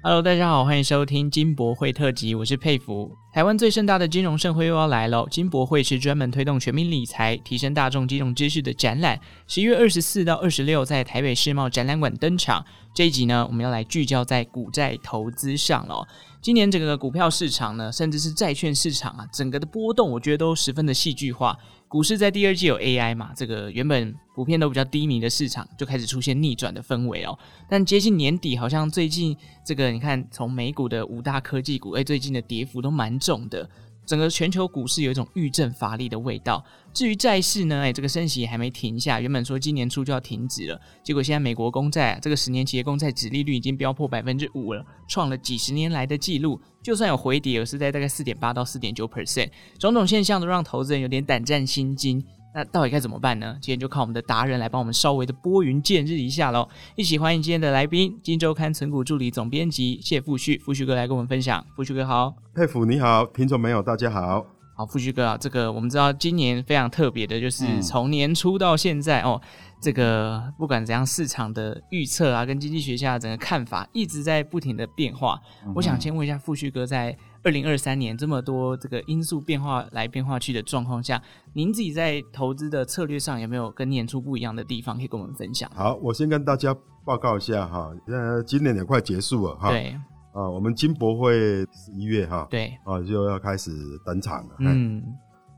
Hello，大家好，欢迎收听金博会特辑，我是佩服。台湾最盛大的金融盛会又要来了，金博会是专门推动全民理财、提升大众金融知识的展览。十一月二十四到二十六在台北世贸展览馆登场。这一集呢，我们要来聚焦在股债投资上了。今年整个股票市场呢，甚至是债券市场啊，整个的波动，我觉得都十分的戏剧化。股市在第二季有 AI 嘛，这个原本普遍都比较低迷的市场，就开始出现逆转的氛围哦。但接近年底，好像最近这个你看，从美股的五大科技股，哎，最近的跌幅都蛮重的。整个全球股市有一种欲震乏力的味道。至于债市呢，哎，这个升息还没停下，原本说今年初就要停止了，结果现在美国公债，这个十年期的公债殖利率已经飙破百分之五了，创了几十年来的记录。就算有回跌，也是在大概四点八到四点九 percent，种种现象都让投资人有点胆战心惊。那到底该怎么办呢？今天就靠我们的达人来帮我们稍微的拨云见日一下喽！一起欢迎今天的来宾，《金周刊》存股助理总编辑谢富旭，富旭哥来跟我们分享。富旭哥好，佩甫你好，听众朋友大家好。好，富旭哥啊，这个我们知道今年非常特别的，就是从年初到现在、嗯、哦，这个不管怎样，市场的预测啊，跟经济学家的整个看法一直在不停的变化。嗯、我想先问一下富旭哥在。二零二三年这么多这个因素变化来变化去的状况下，您自己在投资的策略上有没有跟年初不一样的地方可以跟我们分享？好，我先跟大家报告一下哈，呃，今年也快结束了哈。对。啊，我们金博会十一月哈，对，啊就要开始登场了。嗯。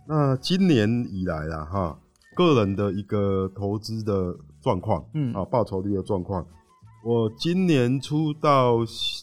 那今年以来啦哈，个人的一个投资的状况，嗯，啊，报酬率的状况，我今年初到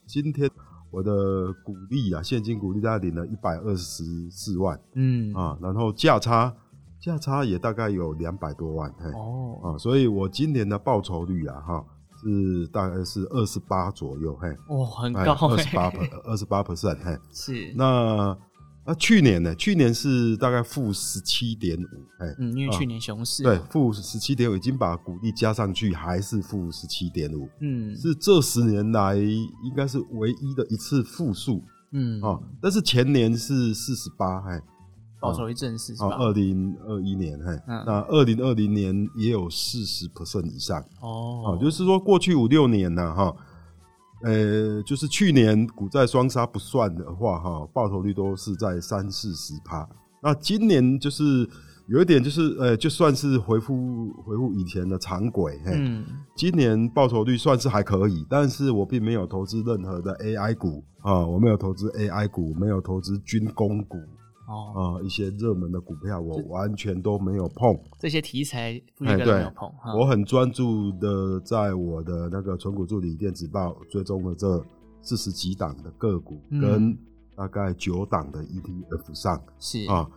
今天。我的股利啊，现金股利大概领了一百二十四万，嗯啊，然后价差价差也大概有两百多万，嘿哦啊，所以我今年的报酬率啊，哈是大概是二十八左右，嘿。哦，很高，二十八二十八 percent，嘿。是。那。那去年呢？去年是大概负十七点五，哎，嗯，因为去年熊市，对，负十七点五，已经把股利加上去，还是负十七点五，嗯，是这十年来应该是唯一的一次负数，嗯。啊，但是前年是四十八，哎，报酬率正是啊，二零二一年，哎，那二零二零年也有四十 percent 以上，哦，啊，就是说过去五六年呢，哈。呃，就是去年股债双杀不算的话，哈，报酬率都是在三四十趴。那今年就是有一点，就是呃，就算是回复回复以前的常轨，嘿，嗯，今年报酬率算是还可以，但是我并没有投资任何的 AI 股啊，我没有投资 AI 股，没有投资军工股。哦，一些热门的股票我完全都没有碰，这些题材不应该没有碰。欸、我很专注的在我的那个存股助理电子报追踪了这四十几档的个股，跟大概九档的 ETF 上是啊，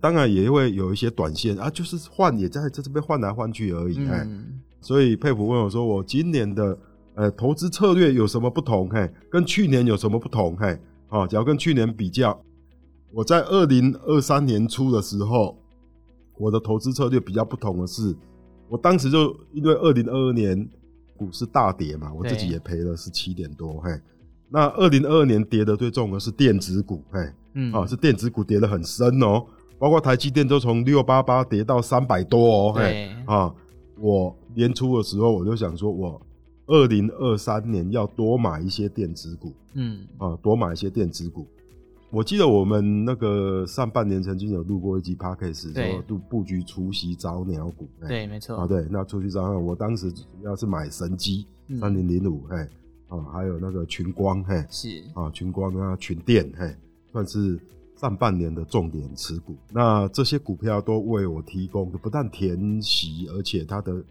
当然也会有一些短线啊，就是换也在在这边换来换去而已。哎、嗯，所以佩服问我说，我今年的呃投资策略有什么不同？嘿，跟去年有什么不同？嘿，啊，只要跟去年比较。我在二零二三年初的时候，我的投资策略比较不同的是，我当时就因为二零二二年股市大跌嘛，我自己也赔了十七点多，嘿。那二零二二年跌的最重的是电子股，嘿，嗯，啊，是电子股跌得很深哦，包括台积电都从六八八跌到三百多哦，嘿，啊，我年初的时候我就想说，我二零二三年要多买一些电子股，嗯，啊，多买一些电子股。我记得我们那个上半年曾经有录过一集 Podcast，说布布局除夕早鸟股。对，没错。啊，对，那除夕早鸟，我当时主要是买神机三零零五，哎，啊，还有那个群光，嘿，是啊，群光啊，群电，嘿，算是上半年的重点持股。那这些股票都为我提供不但填息，而且它的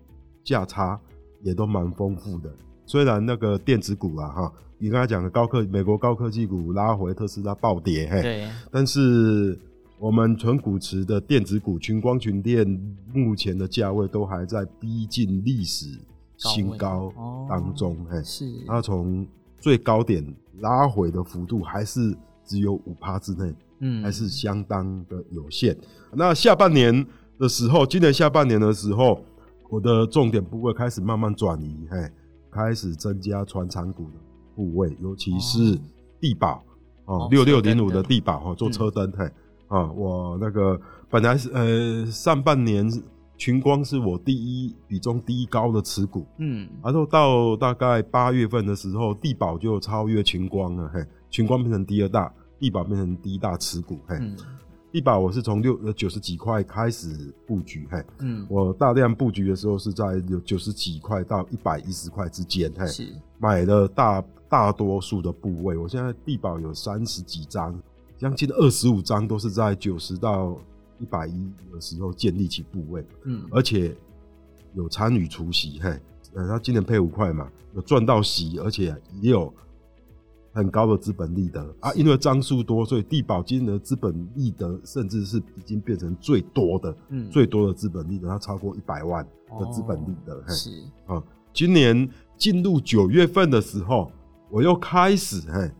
价差也都蛮丰富的。虽然那个电子股啊，哈。你刚才讲的高科美国高科技股拉回，特斯拉暴跌，嘿，对。但是我们纯股池的电子股群光群电目前的价位都还在逼近历史新高当中，嘿，是。它从最高点拉回的幅度还是只有五趴之内，嗯，还是相当的有限。那下半年的时候，今年下半年的时候，我的重点部位开始慢慢转移，嘿，开始增加传产股的。部位，尤其是地保哦，六六零五的地保哈，做车灯嘿啊，我那个本来是呃上半年群光是我第一比重第一高的持股，嗯，然后到大概八月份的时候，地保就超越群光了，嘿，群光变成第二大，地保变成第一大持股，嘿，帝宝、嗯、我是从六呃九十几块开始布局，嘿，嗯，我大量布局的时候是在有九十几块到一百一十块之间，嘿，是。买了大大多数的部位，我现在帝宝有三十几张，将近二十五张都是在九十到。一百一的时候建立起部位，嗯，而且有参与除息，嘿，呃，他今年配五块嘛，有赚到息，而且也有很高的资本利得啊。因为张数多，所以帝宝今年的资本利得甚至是已经变成最多的，嗯，最多的资本利得，它超过一百万的资本利得，嘿，是啊。今年进入九月份的时候，我又开始，嘿。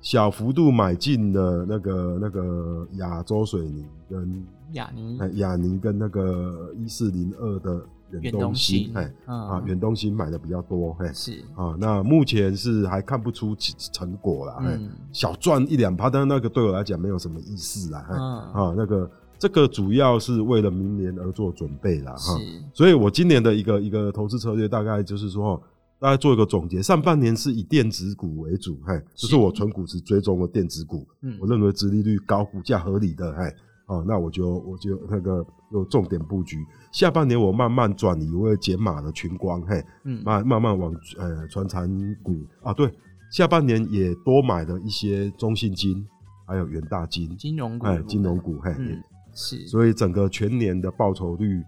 小幅度买进了那个那个亚洲水泥跟亚泥，亚泥跟那个一四零二的远东新，哎，啊，远东新买的比较多，嘿，是。啊，那目前是还看不出成果啦，嗯，小赚一两趴，但是那个对我来讲没有什么意思啦，嗯，啊，那个这个主要是为了明年而做准备啦，哈，所以我今年的一个一个投资策略大概就是说。大家做一个总结，上半年是以电子股为主，嘿，这是我纯股时追踪的电子股，嗯，我认为殖利率高、股价合理的，嘿，哦，那我就我就那个有重点布局。下半年我慢慢转移，我会减码的群光，嘿，嗯，慢慢慢往呃传产股啊，对，下半年也多买了一些中信金，还有元大金，金融股，哎，金融股，嘿，嗯，是，所以整个全年的报酬率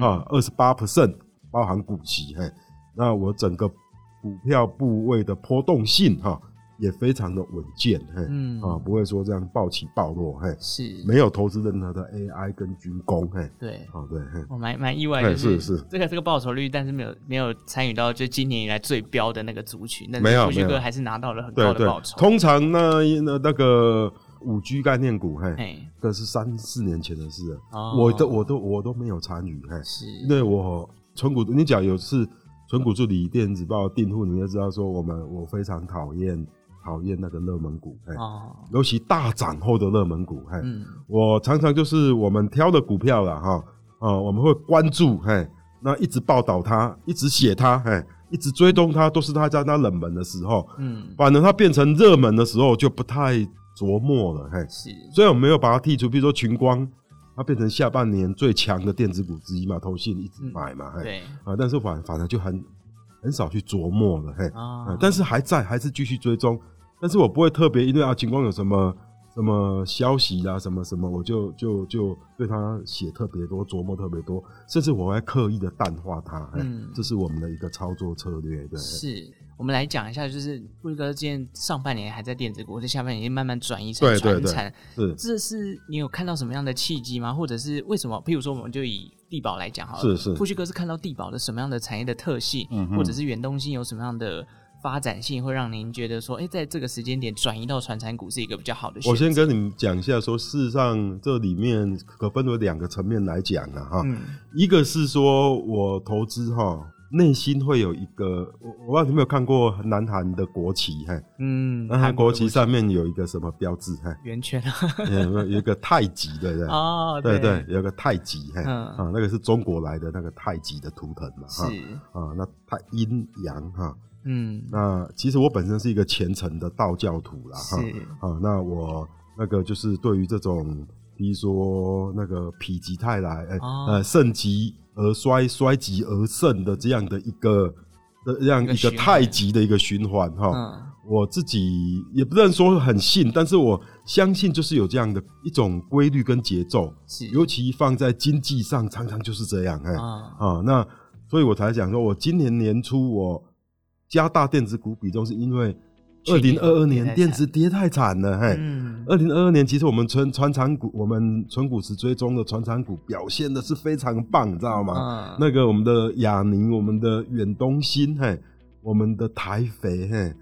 啊，二十八 percent，包含股息，嘿。那我整个股票部位的波动性哈也非常的稳健，嘿，嗯。啊，不会说这样暴起暴落，嘿，是。没有投资任何的 AI 跟军工，嘿，对，哦对，我蛮蛮意外的，是是这个这个报酬率，但是没有没有参与到就今年以来最标的那个族群，那富旭哥还是拿到了很高的报酬。通常那那那个五 G 概念股，嘿，这是三四年前的事了，我都我都我都没有参与，嘿，是。因为我纯股，你讲有次。纯股助理电子报订户，你就知道说，我们我非常讨厌讨厌那个热门股，哎，尤其大涨后的热门股，哎，我常常就是我们挑的股票了哈，啊，我们会关注，嘿，那一直报道它，一直写它，嘿，一直追踪它，都是它在那冷门的时候，嗯，反正它变成热门的时候就不太琢磨了，嘿，是，所以我没有把它剔除，比如说群光。它变成下半年最强的电子股之一嘛，投信一直买嘛，嗯、对。啊，但是反反而就很很少去琢磨了，嘿，啊，但是还在，还是继续追踪，但是我不会特别因为啊，情况有什么。什么消息啊，什么什么，我就就就对他写特别多，琢磨特别多，甚至我还刻意的淡化它。嗯，这是我们的一个操作策略。对，是我们来讲一下，就是富旭哥今年上半年还在电子股，这下半年已经慢慢转移成传产。是，这是你有看到什么样的契机吗？或者是为什么？譬如说，我们就以帝宝来讲好了。是是，富旭哥是看到地保的什么样的产业的特性，嗯、或者是远东新有什么样的？发展性会让您觉得说，哎、欸，在这个时间点转移到传产股是一个比较好的。我先跟你们讲一下，说事实上这里面可分为两个层面来讲啊，哈、嗯，一个是说我投资哈，内心会有一个，我我不知道你有没有看过南韩的国旗，哈，嗯，南韩国旗上面有一个什么标志，哈，圆圈，有有一个太极，对不对？哦，对。对，有个太极，哈，啊，那个是中国来的那个太极的图腾嘛，是。啊，那太阴阳哈。嗯，那其实我本身是一个虔诚的道教徒啦，哈，啊，那我那个就是对于这种，比如说那个否极泰来，哎、欸，哦、呃，盛极而衰，衰极而盛的这样的一个的这样一个太极的一个循环，哈，嗯、我自己也不能说很信，但是我相信就是有这样的一种规律跟节奏，是，尤其放在经济上，常常就是这样，哎、哦，啊，那所以我才讲说，我今年年初我。加大电子股比重，是因为二零二二年电子跌太惨了，嘿。二零二二年其实我们存传产股，我们存股时追踪的船产股表现的是非常棒，你知道吗？嗯、那个我们的亚宁，我们的远东新，嘿，我们的台肥，嘿，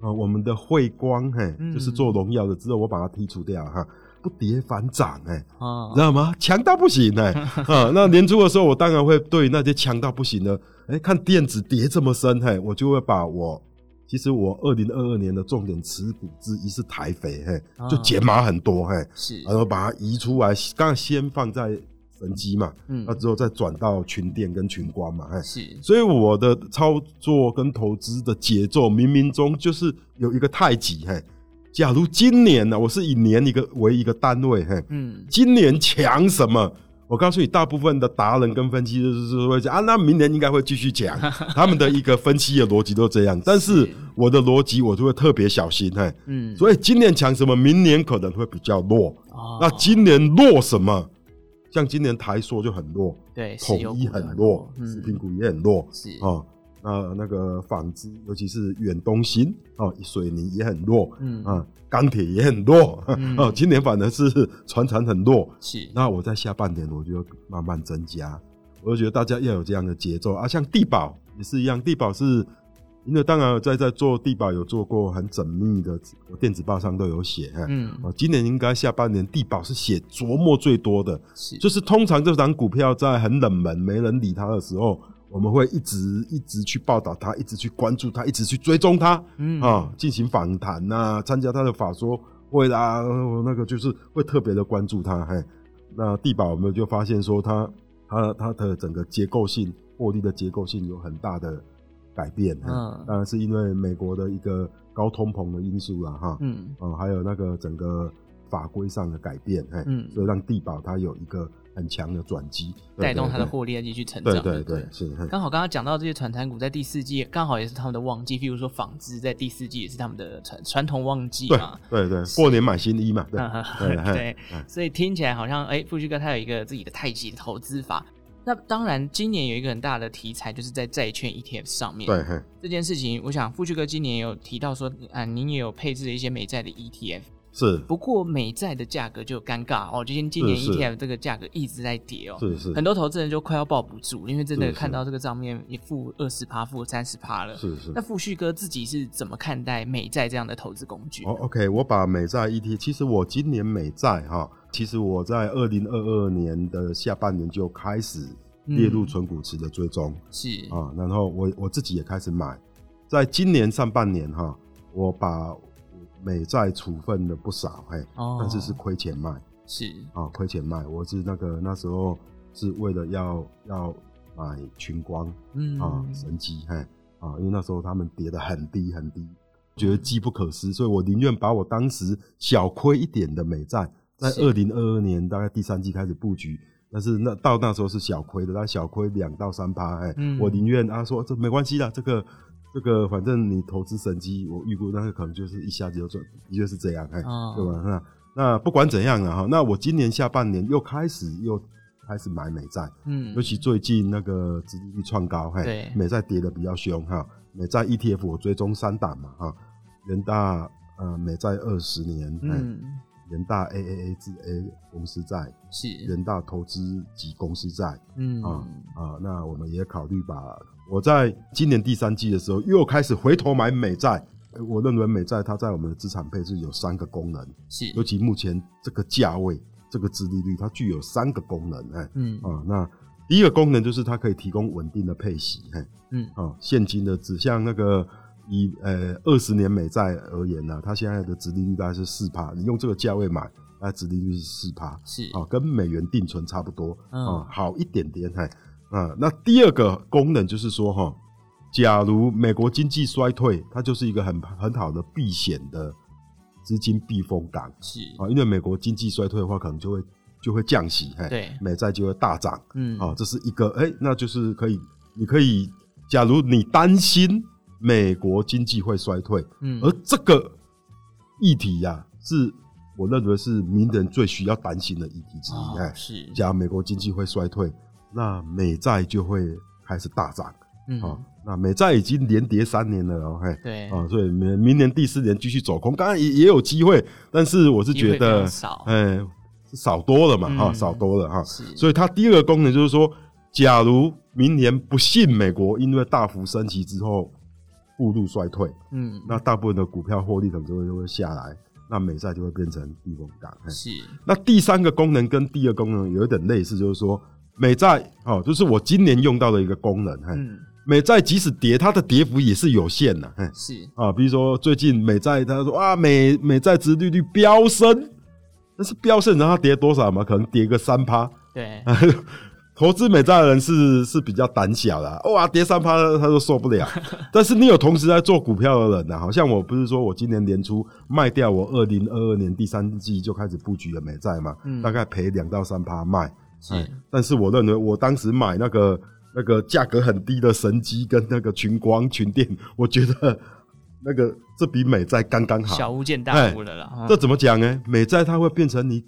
啊，我们的汇光，嘿，就是做荣耀的，之后我把它剔除掉，哈，不跌反涨，哎，啊，知道吗？强到不行，哎，啊，那年初的时候，我当然会对那些强到不行的。哎、欸，看电子跌这么深，嘿，我就会把我其实我二零二二年的重点持股之一是台肥，嘿，就减码很多，嘿，是，然后把它移出来，刚刚先放在神机嘛，嗯，那之后再转到群店跟群光嘛，嘿，是，所以我的操作跟投资的节奏冥冥中就是有一个太极，嘿，假如今年呢，我是以年一个为一个单位，嘿，嗯，今年强什么？我告诉你，大部分的达人跟分析师就是会讲啊，那明年应该会继续讲，他们的一个分析的逻辑都这样。但是我的逻辑我就会特别小心，嘿，嗯，所以今年强什么，明年可能会比较弱。哦，那今年弱什么？像今年台塑就很弱，对，统一很弱，食品股也很弱，是啊。那那个纺织，尤其是远东新哦，水泥也很弱，嗯啊，钢铁也很弱，嗯、哦，今年反而是船产很弱，是。那我在下半年我就慢慢增加，我就觉得大家要有这样的节奏啊。像地保也是一样，地保是，因为当然在在做地保有做过很缜密的，电子报上都有写，嗯，哦，今年应该下半年地保是写琢磨最多的，是，就是通常这档股票在很冷门、没人理它的时候。我们会一直一直去报道他，一直去关注他，一直去追踪他，嗯啊，进行访谈呐，参加他的法说会啦，那个就是会特别的关注他。嘿，那地保我们就发现说他，他他他的整个结构性获利的结构性有很大的改变。嗯，当然是因为美国的一个高通膨的因素了哈。嗯啊，还有那个整个法规上的改变，嗯，所以让地保它有一个。很强的转机，带动它的获利要继续成长。对对对，是。刚好刚刚讲到这些传产股在第四季，刚好也是他们的旺季。譬如说纺织在第四季也是他们的传传统旺季嘛。对对，过年买新衣嘛。对对，所以听起来好像哎，富旭哥他有一个自己的太极投资法。那当然，今年有一个很大的题材，就是在债券 ETF 上面。对，这件事情，我想富旭哥今年也有提到说，啊，您也有配置了一些美债的 ETF。是，不过美债的价格就尴尬哦，就像今年 ETF 这个价格一直在跌哦，是是，很多投资人就快要抱不住，因为真的看到这个账面也负二十趴，负三十趴了，是是。那富旭哥自己是怎么看待美债这样的投资工具？哦，OK，我把美债 ETF，其实我今年美债哈，其实我在二零二二年的下半年就开始列入存股池的追踪，是。啊，然后我我自己也开始买，在今年上半年哈，我把。美债处分了不少，嘿，哦、但是是亏钱卖，是。啊，亏钱卖。我是那个那时候是为了要要买群光，嗯。啊，神机，嘿啊，因为那时候他们跌得很低很低，觉得机不可失，所以我宁愿把我当时小亏一点的美债，在二零二二年大概第三季开始布局，但是那到那时候是小亏的，但小亏两到三趴，哎，嗯、我宁愿啊说这没关系的，这个。这个反正你投资神机，我预估那个可能就是一下子就赚，的确是这样，哎，哦、对吧？那那不管怎样啊，哈，那我今年下半年又开始又开始买美债，嗯，尤其最近那个殖利率创高，嘿，对，美债跌的比较凶，哈，美债 ETF 我追踪三档嘛，哈，元大呃美债二十年，嗯，元大 AAA 至 A 公司债是元大投资及公司债，嗯啊啊，那我们也考虑把。我在今年第三季的时候又开始回头买美债，我认为美债它在我们的资产配置有三个功能，是。尤其目前这个价位、这个殖利率，它具有三个功能，哎，嗯。啊，那第一个功能就是它可以提供稳定的配息，嘿，嗯。啊，现金的指向那个以呃二十年美债而言呢，它现在的殖利率大概是四趴，你用这个价位买，那殖利率是四趴，是。啊，跟美元定存差不多，啊，好一点点，嘿。啊，那第二个功能就是说，哈，假如美国经济衰退，它就是一个很很好的避险的资金避风港。是啊，因为美国经济衰退的话，可能就会就会降息，对，美债就会大涨。嗯，啊，这是一个，哎、欸，那就是可以，你可以，假如你担心美国经济会衰退，嗯，而这个议题呀、啊，是我认为是名人最需要担心的议题之一。哎、哦，是，假如美国经济会衰退。那美债就会开始大涨，嗯，好，那美债已经连跌三年了哦，嘿，对，啊，所以明明年第四年继续走空，当然也也有机会，但是我是觉得少，哎，少多了嘛，哈，少多了哈，所以它第二个功能就是说，假如明年不幸美国因为大幅升息之后步入衰退，嗯，那大部分的股票获利可能就会就会下来，那美债就会变成避风港，是。那第三个功能跟第二个功能有一点类似，就是说。美债哦，就是我今年用到的一个功能。嗯，美债即使跌，它的跌幅也是有限的。是啊，比如说最近美债，他说啊，美美债殖利率飙升，但是飙升，然后它跌多少嘛？可能跌个三趴，对。投资美债的人是是比较胆小的，哇，跌三趴他都受不了。但是你有同时在做股票的人呢、啊？好像我不是说我今年年初卖掉我二零二二年第三季就开始布局的美债嘛，嗯、大概赔两到三趴卖。是、嗯，但是我认为我当时买那个那个价格很低的神机跟那个群光群电，我觉得那个这比美债刚刚好，小巫见大巫了啦。这怎么讲呢？美债它会变成你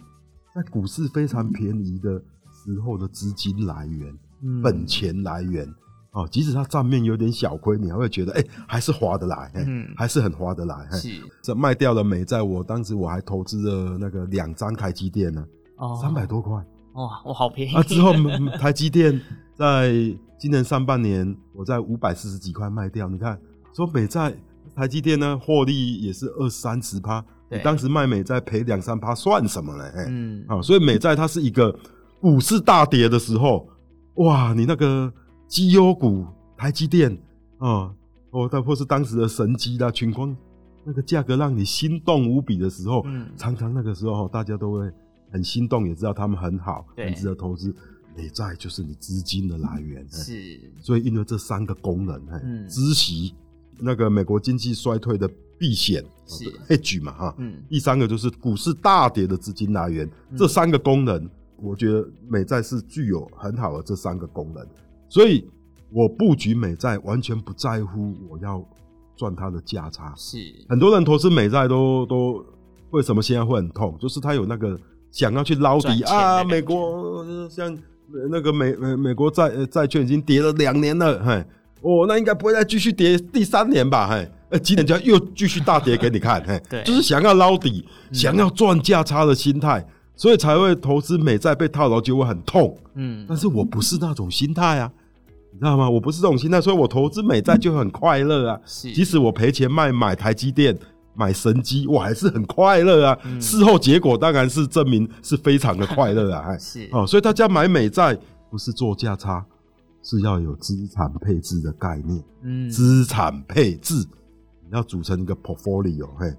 在股市非常便宜的。时候的资金来源、嗯、本钱来源，哦，即使它账面有点小亏，你还会觉得，哎、欸，还是划得来，嗯，还是很划得来。是，这卖掉了美债，我当时我还投资了那个两张台积电呢，哦，三百多块，哇，我好便宜。啊，之后台积电在今年上半年，我在五百四十几块卖掉。你看，说美债台积电呢，获利也是二三十趴，你当时卖美债赔两三趴，算什么呢？嗯，啊，所以美债它是一个。股市大跌的时候，哇，你那个绩优股台积电啊，哦，它或是当时的神机啦、群光，那个价格让你心动无比的时候，嗯，常常那个时候大家都会很心动，也知道他们很好，很值得投资。美债就是你资金的来源，是，所以因为这三个功能，嗯，孳息，那个美国经济衰退的避险是 hedge 嘛，哈，嗯，第三个就是股市大跌的资金来源，这三个功能。我觉得美债是具有很好的这三个功能，所以我布局美债完全不在乎我要赚它的价差。是很多人投资美债都都为什么现在会很痛？就是它有那个想要去捞底啊，美国像那个美美美国债债券已经跌了两年了，嘿，哦，那应该不会再继续跌第三年吧？嘿，呃，今年就要又继续大跌给你看，嘿，对，就是想要捞底，想要赚价差的心态。所以才会投资美债被套牢就会很痛，嗯，但是我不是那种心态啊，你知道吗？我不是这种心态，所以我投资美债就很快乐啊。即使我赔钱卖买台积电、买神机，我还是很快乐啊。事后结果当然是证明是非常的快乐啊。是哦，所以大家买美债不是做价差，是要有资产配置的概念。嗯，资产配置你要组成一个 portfolio，嘿。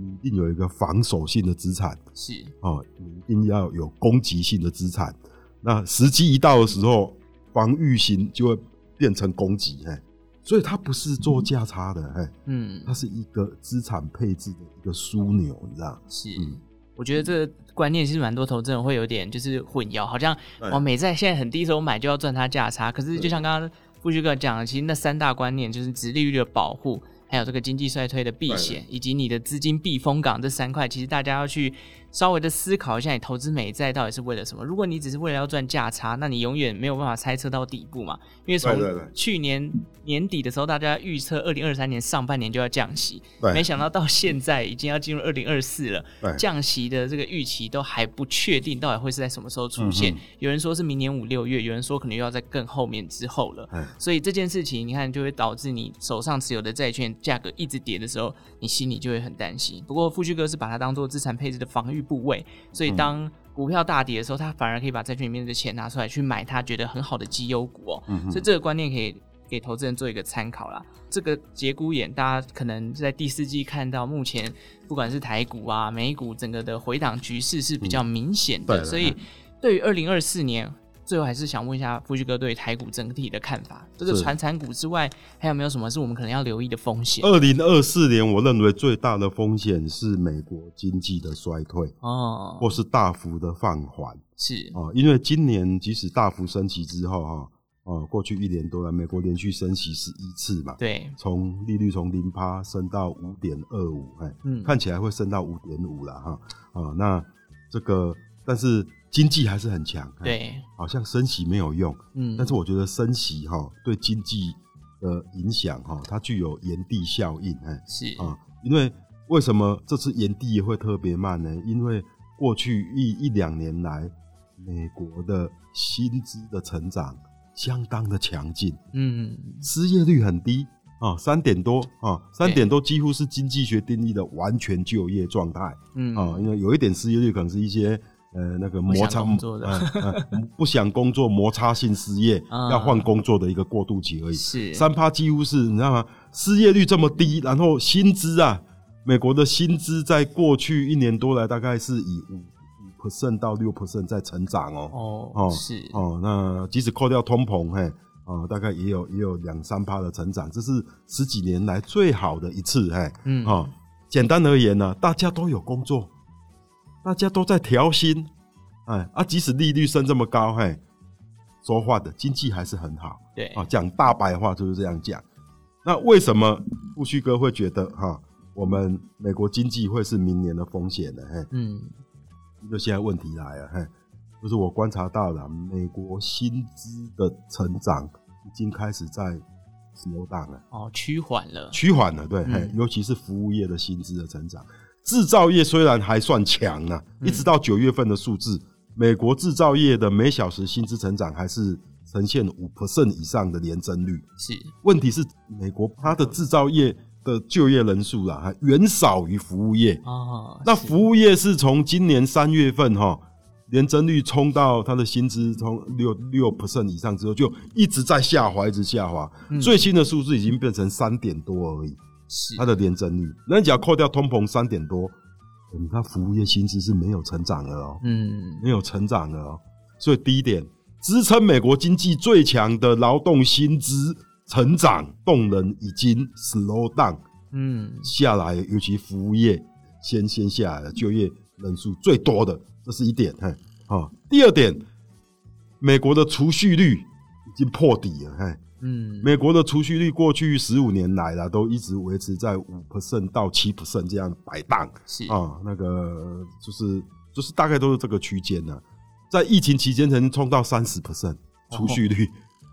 你一定有一个防守性的资产，是哦，你一定要有攻击性的资产。那时机一到的时候，防御型就会变成攻击，嘿，所以它不是做价差的，哎，嗯，它是一个资产配置的一个枢纽，你知道？是，嗯，我觉得这个观念其实蛮多投资人会有点就是混淆，好像我，美债现在很低时候买就要赚它价差，可是就像刚刚富旭哥讲的，其实那三大观念就是殖利率的保护。还有这个经济衰退的避险，以及你的资金避风港这三块，其实大家要去稍微的思考一下，你投资美债到底是为了什么？如果你只是为了要赚价差，那你永远没有办法猜测到底部嘛。因为从去年年底的时候，大家预测二零二三年上半年就要降息，没想到到现在已经要进入二零二四了，降息的这个预期都还不确定，到底会是在什么时候出现？有人说是明年五六月，有人说可能又要在更后面之后了。所以这件事情，你看就会导致你手上持有的债券价格一直跌的时候，你心里就会很担心。不过富旭哥是把它当做资产配置的防御部位，所以当股票大跌的时候，他反而可以把债券里面的钱拿出来去买他觉得很好的绩优股哦。嗯、所以这个观念可以给投资人做一个参考啦。这个节骨眼，大家可能在第四季看到，目前不管是台股啊、美股，整个的回档局势是比较明显的。嗯、所以对于二零二四年。最后还是想问一下富旭哥对台股整体的看法。这个传产股之外，还有没有什么是我们可能要留意的风险？二零二四年，我认为最大的风险是美国经济的衰退哦，或是大幅的放缓。是啊，因为今年即使大幅升息之后，哈，哦，过去一年多来，美国连续升息十一次嘛，对，从利率从零趴升到五点二五，哎，嗯，看起来会升到五点五了，哈，啊，那这个，但是。经济还是很强，对，好像升息没有用，嗯，但是我觉得升息哈对经济的影响哈，它具有炎帝效应，哎，是。啊，因为为什么这次炎帝也会特别慢呢？因为过去一一两年来，美国的薪资的成长相当的强劲，嗯，失业率很低啊，三点多啊，三点多几乎是经济学定义的完全就业状态，嗯。啊，因为有一点失业率可能是一些。呃，那个摩擦，呃呃、不想工作，摩擦性失业，嗯、要换工作的一个过渡期而已。是三趴几乎是你知道吗？失业率这么低，然后薪资啊，美国的薪资在过去一年多来大概是以五五 percent 到六 percent 在成长哦。哦哦是哦，那即使扣掉通膨，嘿，啊，大概也有也有两三趴的成长，这是十几年来最好的一次，嘿，嗯，哦，简单而言呢，大家都有工作，大家都在调薪，哎啊，即使利率升这么高，嘿，说话的经济还是很好，对，啊，讲大白话就是这样讲。那为什么富旭哥会觉得哈？我们美国经济会是明年的风险呢，嘿，嗯，就现在问题来了，嘿，就是我观察到了，美国薪资的成长已经开始在 slow down 了，哦，趋缓了，趋缓了，对，嘿，尤其是服务业的薪资的成长，制造业虽然还算强啊，一直到九月份的数字，美国制造业的每小时薪资成长还是呈现五 percent 以上的年增率，是，问题是美国它的制造业。的就业人数啦，还远少于服务业哦。那服务业是从今年三月份哈，年增率冲到它的薪资从六六 percent 以上之后，就一直在下滑，一直下滑。嗯、最新的数字已经变成三点多而已，是它的年增率。那你只要扣掉通膨三点多，你看服务业薪资是没有成长的哦，嗯，没有成长的哦。所以第一点，支撑美国经济最强的劳动薪资。成长动能已经 slow down，嗯，下来，尤其服务业先先下来了，就业人数最多的，这是一点，嘿，好。第二点，美国的储蓄率已经破底了，嘿，嗯，美国的储蓄率过去十五年来了，都一直维持在五 percent 到七 percent 这样摆荡，是。啊，那个就是就是大概都是这个区间呢，在疫情期间曾经冲到三十 percent 储蓄率。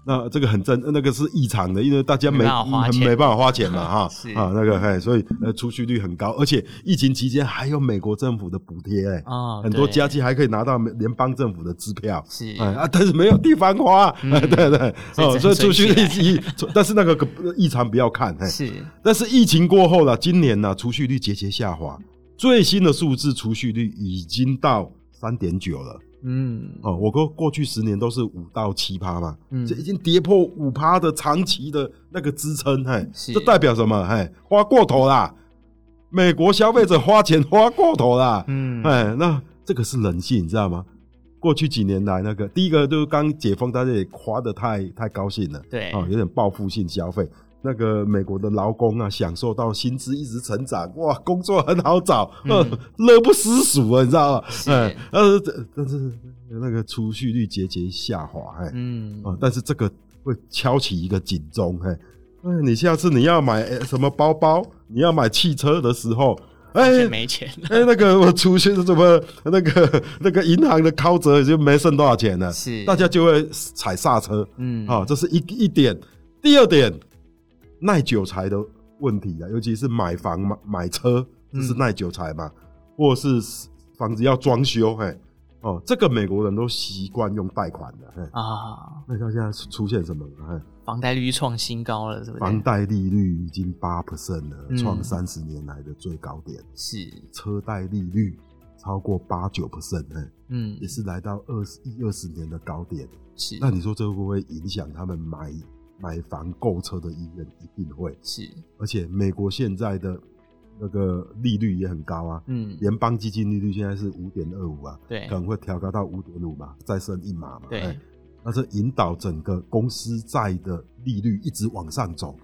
哦那这个很正，那个是异常的，因为大家没没，没办法花钱嘛，哈，是。啊，那个嘿，所以呃，储蓄率很高，而且疫情期间还有美国政府的补贴，哎，啊，很多家庭还可以拿到联邦政府的支票，是。啊，但是没有地方花，嗯、对，对对，哦，所以储蓄率一，但是那个异常不要看，嘿，是，但是疫情过后了，今年呢，储蓄率节节下滑，最新的数字储蓄率已经到三点九了。嗯，哦，我过过去十年都是五到七趴嘛，嗯，这已经跌破五趴的长期的那个支撑，嘿，是。这代表什么？嘿，花过头啦，美国消费者花钱花过头啦，嗯，哎，那这个是人性，你知道吗？过去几年来，那个第一个就是刚解封，大家也花的太太高兴了，对，啊，有点报复性消费。那个美国的劳工啊，享受到薪资一直成长，哇，工作很好找，乐、嗯、不思蜀啊，你知道吗？哎，呃，但是那个储蓄率节节下滑，哎，嗯。啊，但是这个会敲起一个警钟，哎，哎，你下次你要买什么包包，你要买汽车的时候，哎，没钱，哎，那个我储蓄怎么，那个那个银行的靠折就没剩多少钱了，是，大家就会踩刹车，嗯，啊，这是一一点，第二点。耐久财的问题啊，尤其是买房买买车，这是耐久财嘛，嗯、或者是房子要装修，嘿，哦，这个美国人都习惯用贷款的，嘿啊，那他现在出现什么了？嘿，房贷利率创新高了，是不是？房贷利率已经八 percent 了，创三十年来的最高点。是，车贷利率超过八九 percent，嗯，也是来到二十一二十年的高点。是，那你说这会不会影响他们买？买房购车的意愿一定会是，而且美国现在的那个利率也很高啊，嗯，联邦基金利率现在是五点二五啊，对，可能会调高到五点五嘛，再升一码嘛，对，欸、那是引导整个公司债的利率一直往上走。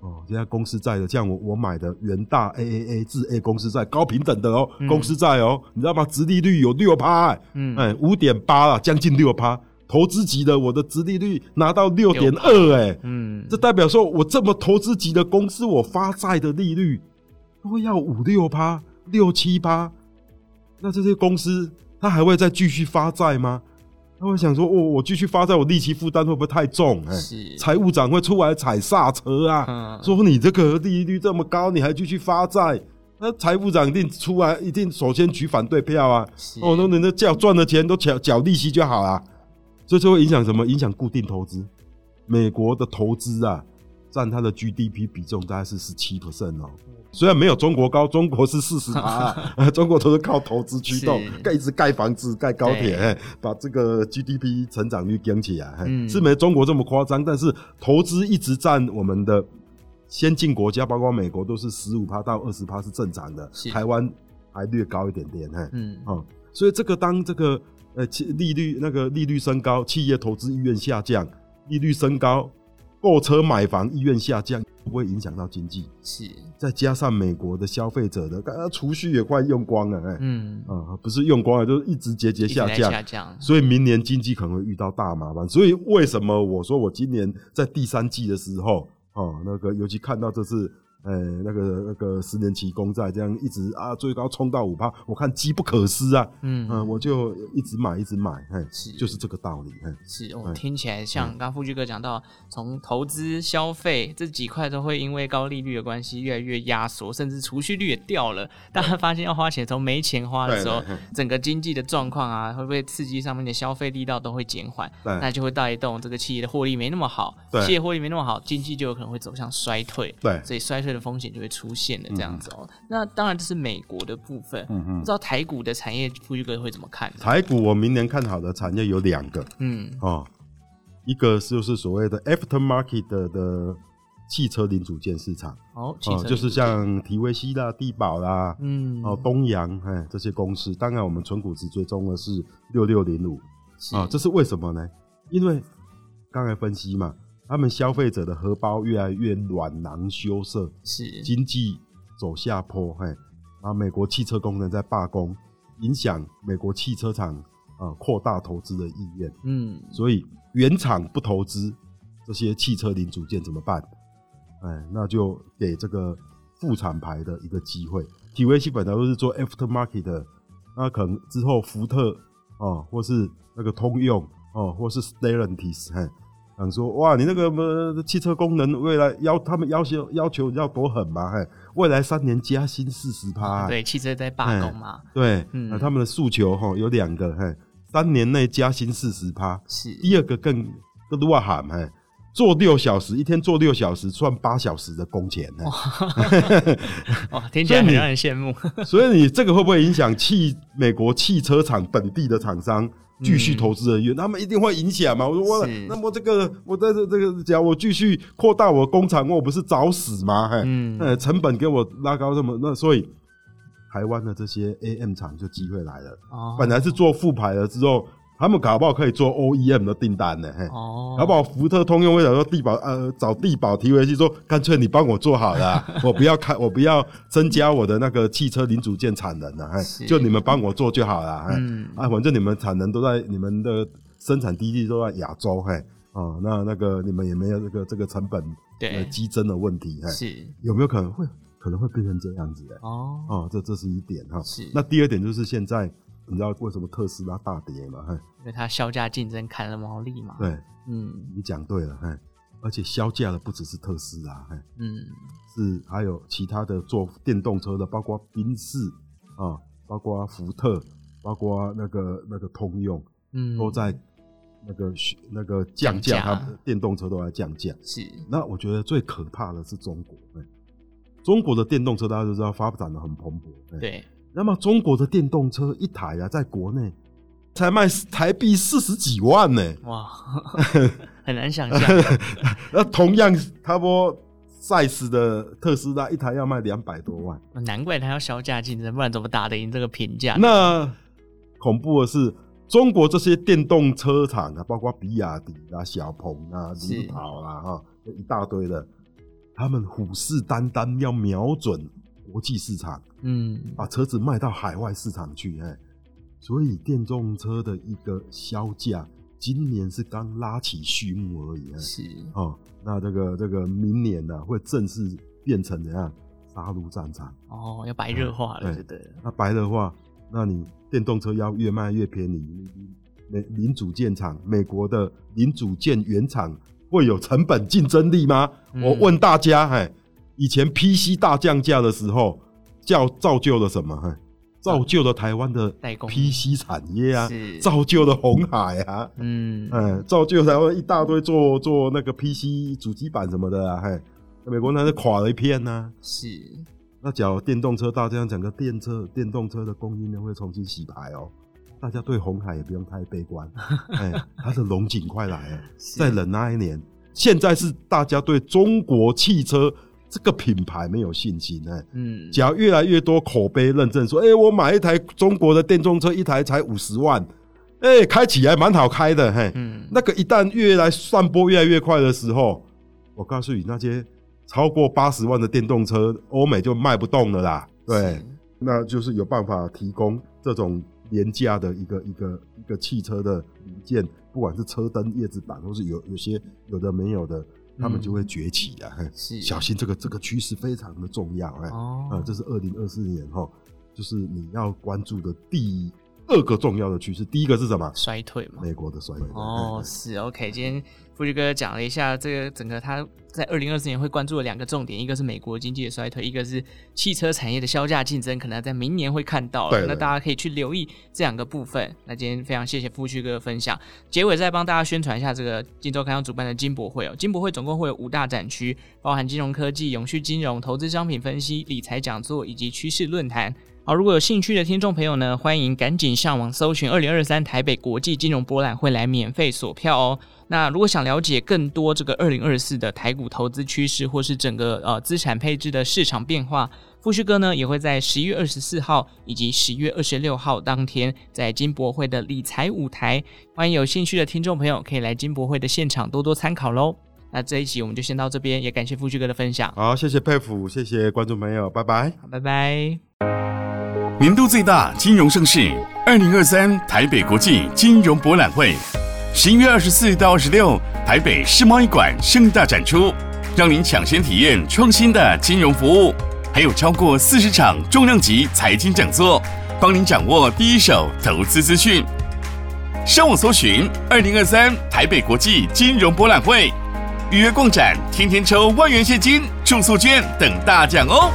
哦，现在公司债的，像我我买的元大 AAA 至 A 公司债，高平等的哦，嗯、公司债哦，你知道吗？殖利率有六趴，欸、嗯，哎，五点八了，将近六趴。投资级的，我的殖利率拿到六点二，哎，嗯，这代表说我这么投资级的公司，我发债的利率都要五六趴、六七趴，那这些公司他还会再继续发债吗？他会想说，哦，我继续发债，我利息负担会不会太重？哎，是，财务长会出来踩刹车啊，嗯、说你这个利率这么高，你还继续发债，那财务长一定出来，一定首先举反对票啊。是哦，那你的缴赚的钱都缴缴利息就好了。所以这会影响什么？影响固定投资。美国的投资啊，占它的 GDP 比重大概是十七 percent 哦。虽然没有中国高，中国是四十趴，中国都是靠投资驱动，盖一直盖房子、盖高铁，把这个 GDP 成长率跟起来。是没中国这么夸张，但是投资一直占我们的先进国家，包括美国都是十五趴到二十趴是正常的。台湾还略高一点点，嗯，哦。所以这个当这个呃利率那个利率升高，企业投资意愿下降，利率升高，购车买房意愿下降。不会影响到经济，是再加上美国的消费者的，刚刚储蓄也快用光了，哎，嗯啊，不是用光了，就是一直节节下降，下降，所以明年经济可能会遇到大麻烦。所以为什么我说我今年在第三季的时候，哦，那个尤其看到这次。哎，那个那个十年期公债这样一直啊，最高冲到五趴，我看机不可失啊，嗯，嗯，我就一直买一直买，嘿，是，就是这个道理，嘿，是，我听起来像刚刚富居哥讲到，从投资消费这几块都会因为高利率的关系越来越压缩，甚至储蓄率也掉了。大家发现要花钱，从没钱花的时候，整个经济的状况啊，会不会刺激上面的消费力道都会减缓？那就会带动这个企业的获利没那么好，企业获利没那么好，经济就有可能会走向衰退，对，所以衰退的风险就会出现的，这样子哦、那当然这是美国的部分，嗯嗯，不知道台股的产业，富裕哥会怎么看？台股我明年看好的产业有两个，嗯哦，一个就是所谓的 aftermarket 的，的汽车零组件市场，哦，哦，就是像提威西啦、地宝啦，嗯，哦，东阳，哎，这些公司，当然我们纯股值追踪的是六六零五，啊，这是为什么呢？因为刚才分析嘛。他们消费者的荷包越来越软囊羞涩，是经济走下坡，嘿，啊，美国汽车工人在罢工，影响美国汽车厂啊扩大投资的意愿，嗯，所以原厂不投资这些汽车零组件怎么办？哎，那就给这个副厂牌的一个机会。体威基本来都是做 aftermarket 的，那可能之后福特哦，或是那个通用哦，或是 Stellantis，嘿。想说哇，你那个么汽车功能未来要他们要求要求要多狠嘛？嘿，未来三年加薪四十趴。对，汽车在罢工嘛。对，嗯，他们的诉求哈有两个，嘿，三年内加薪四十趴。是。第二个更更多喊，嘿，做六小时，一天做六小时，赚八小时的工钱呢。哇，听起来很让人羡慕。所以你这个会不会影响汽美国汽车厂本地的厂商？继续投资的意愿，他们一定会影响嘛？我说我，那么这个我在这这个讲我继续扩大我的工厂，我不是找死吗？嗯，成本给我拉高这么，那所以台湾的这些 AM 厂就机会来了。哦，本来是做副牌了之后。他们搞不好可以做 OEM 的订单呢，嘿，哦，搞不好福特、通用会想说地保，呃，找地保提回去说，干脆你帮我做好了，我不要开，我不要增加我的那个汽车零组件产能了，嘿，就你们帮我做就好了，嗯，啊，反正你们产能都在你们的生产基地都在亚洲，嘿，哦，那那个你们也没有这个这个成本对。激增的问题，嘿，是有没有可能会可能会变成这样子的？哦，哦，这这是一点哈，是。那第二点就是现在。你知道为什么特斯拉大跌吗？因为它销价竞争砍了毛利嘛。对，嗯，你讲对了，嘿，而且销价的不只是特斯拉，嘿，嗯，是还有其他的做电动车的，包括宾士啊，包括福特，包括那个那个通用，嗯，都在那个那个降价，它电动车都在降价。是。那我觉得最可怕的是中国，中国的电动车大家都知道发展的很蓬勃，对。那么中国的电动车一台啊，在国内才卖台币四十几万呢，哇，很难想象。那同样差不多 size 的特斯拉一台要卖两百多万，难怪他要削价竞争，不然怎么打得赢这个评价？那恐怖的是，中国这些电动车厂啊，包括比亚迪啊、小鹏啊、领跑啊，哈，一大堆的，他们虎视眈眈，要瞄准。国际市场，嗯，把车子卖到海外市场去，哎，所以电动车的一个销价，今年是刚拉起序幕而已，是哦，那这个这个明年呢，会正式变成怎样杀戮战场？哦，要白热化了，对对。那白热化，那你电动车要越卖越便宜，美零组件厂，美国的零组件原厂会有成本竞争力吗？嗯、我问大家，哎。以前 PC 大降价的时候，叫造就了什么？造就了台湾的 PC 产业啊，造就了红海啊，嗯，嗯，造就台湾一大堆做做那个 PC 主机板什么的啊，嘿，美国那是垮了一片呢。是，那假如电动车大这样整个电车电动车的供应链会重新洗牌哦，大家对红海也不用太悲观，哎，它的龙井快来了，再忍那一年。现在是大家对中国汽车。这个品牌没有信心呢。嗯，只要越来越多口碑认证说，哎、欸，我买一台中国的电动车，一台才五十万，哎、欸，开起来蛮好开的，嘿，嗯，那个一旦越来散播越来越快的时候，我告诉你，那些超过八十万的电动车，欧美就卖不动了啦。对，那就是有办法提供这种廉价的一个一个一个汽车的零件，不管是车灯、叶子板，或是有有些有的没有的。他们就会崛起啊！是小心这个这个趋势非常的重要哎！哦，啊，这是二零二四年哈，就是你要关注的第二个重要的趋势。第一个是什么？衰退嘛，美国的衰退。哦，是 OK。今天富旭哥讲了一下这个整个他在二零二四年会关注的两个重点，一个是美国经济的衰退，一个是汽车产业的销价竞争，可能在明年会看到那大家可以去留意这两个部分。那今天非常谢谢富旭哥的分享。结尾再帮大家宣传一下这个金周刊要主办的金博会哦。金博会总共会有五大展区，包含金融科技、永续金融、投资商品分析、理财讲座以及趋势论坛。好，如果有兴趣的听众朋友呢，欢迎赶紧上网搜寻二零二三台北国际金融博览会来免费索票哦。那如果想了解更多这个二零二四的台股投资趋势，或是整个呃资产配置的市场变化，富旭哥呢也会在十一月二十四号以及十一月二十六号当天在金博会的理财舞台，欢迎有兴趣的听众朋友可以来金博会的现场多多参考喽。那这一集我们就先到这边，也感谢富旭哥的分享。好，谢谢佩服，谢谢观众朋友，拜拜，拜拜。年度最大金融盛事——二零二三台北国际金融博览会，十一月二十四到二十六，台北世贸一馆盛大展出，让您抢先体验创新的金融服务，还有超过四十场重量级财经讲座，帮您掌握第一手投资资讯。上网搜寻“二零二三台北国际金融博览会”，预约逛展，天天抽万元现金、住宿券等大奖哦！